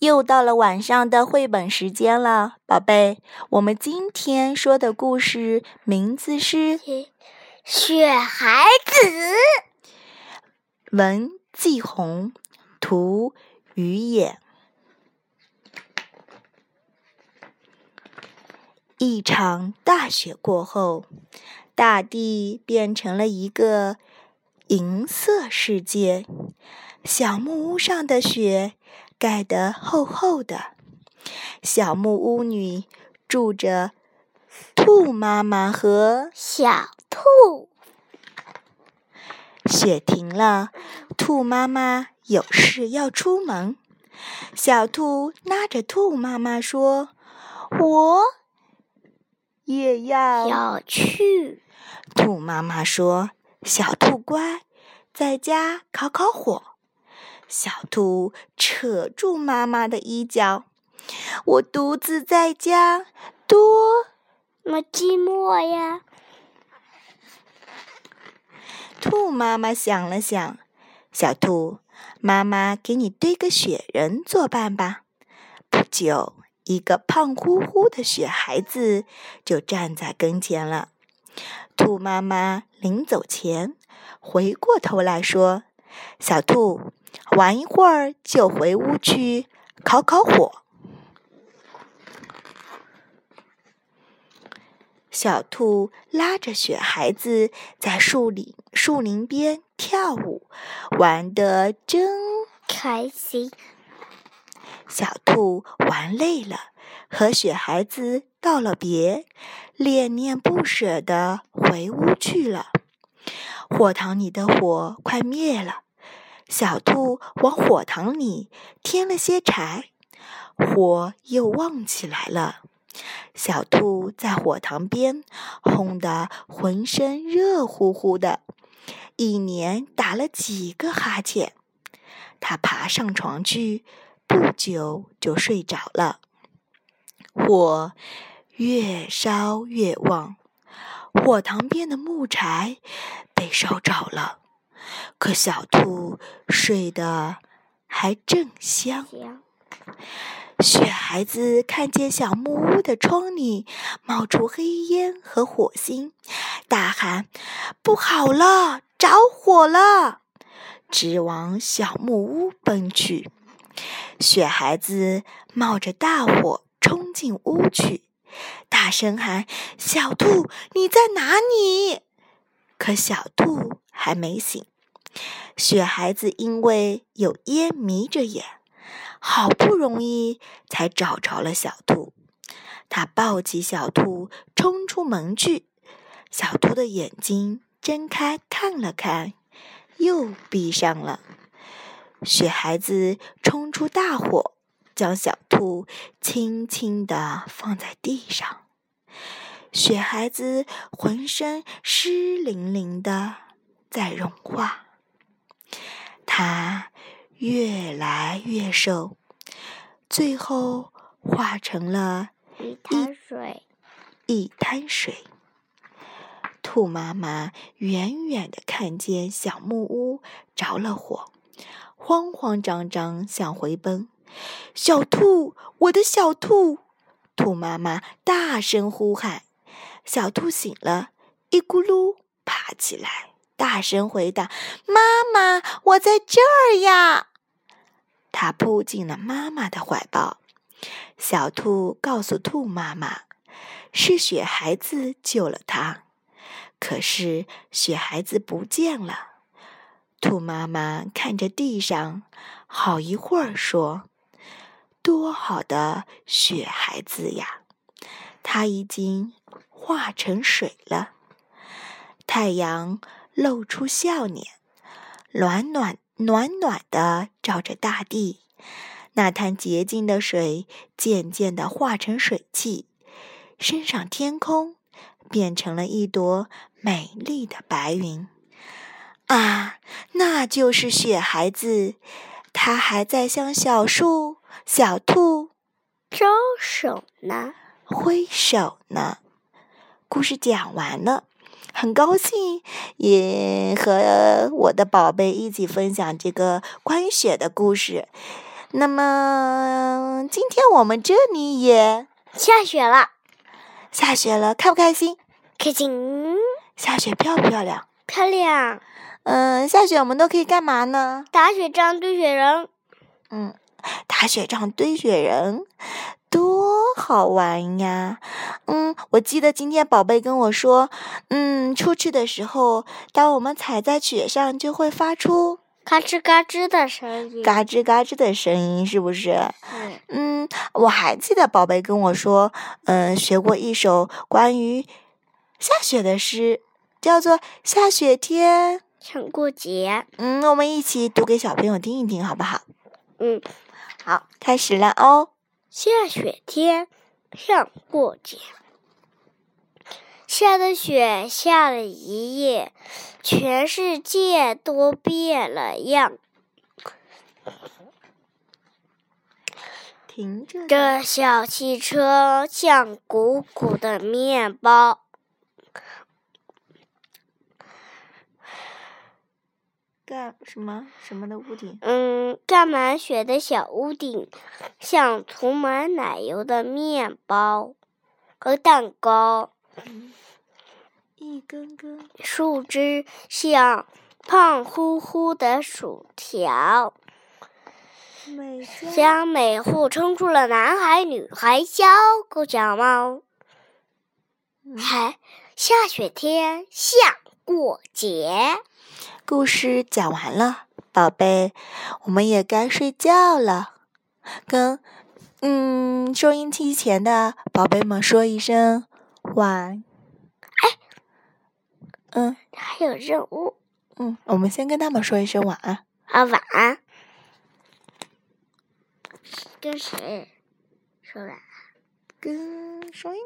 又到了晚上的绘本时间了，宝贝。我们今天说的故事名字是《雪孩子》。文季红，图于野。一场大雪过后，大地变成了一个银色世界。小木屋上的雪。盖得厚厚的，小木屋里住着兔妈妈和小兔。雪停了，兔妈妈有事要出门。小兔拉着兔妈妈说：“我也要要去。”兔妈妈说：“小兔乖，在家烤烤火。”小兔扯住妈妈的衣角，我独自在家，多么寂寞呀！兔妈妈想了想，小兔，妈妈给你堆个雪人作伴吧。不久，一个胖乎乎的雪孩子就站在跟前了。兔妈妈临走前，回过头来说：“小兔。”玩一会儿就回屋去烤烤火。小兔拉着雪孩子在树林树林边跳舞，玩得真开心。小兔玩累了，和雪孩子道了别，恋恋不舍地回屋去了。火塘里的火快灭了。小兔往火塘里添了些柴，火又旺起来了。小兔在火塘边烘得浑身热乎乎的，一连打了几个哈欠。它爬上床去，不久就睡着了。火越烧越旺，火塘边的木柴被烧着了。可小兔睡得还正香。雪孩子看见小木屋的窗里冒出黑烟和火星，大喊：“不好了，着火了！”直往小木屋奔去。雪孩子冒着大火冲进屋去，大声喊：“小兔，你在哪里？”可小兔还没醒。雪孩子因为有烟迷着眼，好不容易才找着了小兔。他抱起小兔，冲出门去。小兔的眼睛睁开看了看，又闭上了。雪孩子冲出大火，将小兔轻轻地放在地上。雪孩子浑身湿淋淋的，在融化。它越来越瘦，最后化成了一滩水。一滩水。兔妈妈远远的看见小木屋着了火，慌慌张张想回奔。小兔，我的小兔！兔妈妈大声呼喊。小兔醒了，一咕噜爬起来。大声回答：“妈妈，我在这儿呀！”他扑进了妈妈的怀抱。小兔告诉兔妈妈：“是雪孩子救了他。”可是雪孩子不见了。兔妈妈看着地上，好一会儿说：“多好的雪孩子呀！它已经化成水了。”太阳。露出笑脸，暖暖暖暖的照着大地。那滩洁净的水渐渐的化成水汽，升上天空，变成了一朵美丽的白云。啊，那就是雪孩子，他还在向小树、小兔招手呢，挥手呢。故事讲完了。很高兴，也和我的宝贝一起分享这个关于雪的故事。那么今天我们这里也下雪了，下雪了，开不开心？开心，下雪漂不漂亮？漂亮。嗯，下雪我们都可以干嘛呢？打雪仗、堆雪人。嗯，打雪仗、堆雪人，多好玩呀！嗯，我记得今天宝贝跟我说，嗯，出去的时候，当我们踩在雪上，就会发出嘎吱嘎吱的声音。嘎吱嘎吱的声音，是不是？嗯嗯，我还记得宝贝跟我说，嗯，学过一首关于下雪的诗，叫做《下雪天》。想过节。嗯，我们一起读给小朋友听一听，好不好？嗯，好，开始了哦。下雪天，想过节。下的雪下了一夜，全世界都变了样。停着的。这小汽车像鼓鼓的面包，干什么什么的屋顶？嗯，盖满雪的小屋顶像涂满奶油的面包和蛋糕，一根根。树枝像胖乎乎的薯条。每家将每户撑出了男孩、女孩、小狗、小猫。还下雪天像过节，故事讲完了，宝贝，我们也该睡觉了。跟嗯收音机前的宝贝们说一声晚。哎，嗯还有任务嗯，我们先跟他们说一声晚安。啊！晚安。跟谁说晚安？跟声音。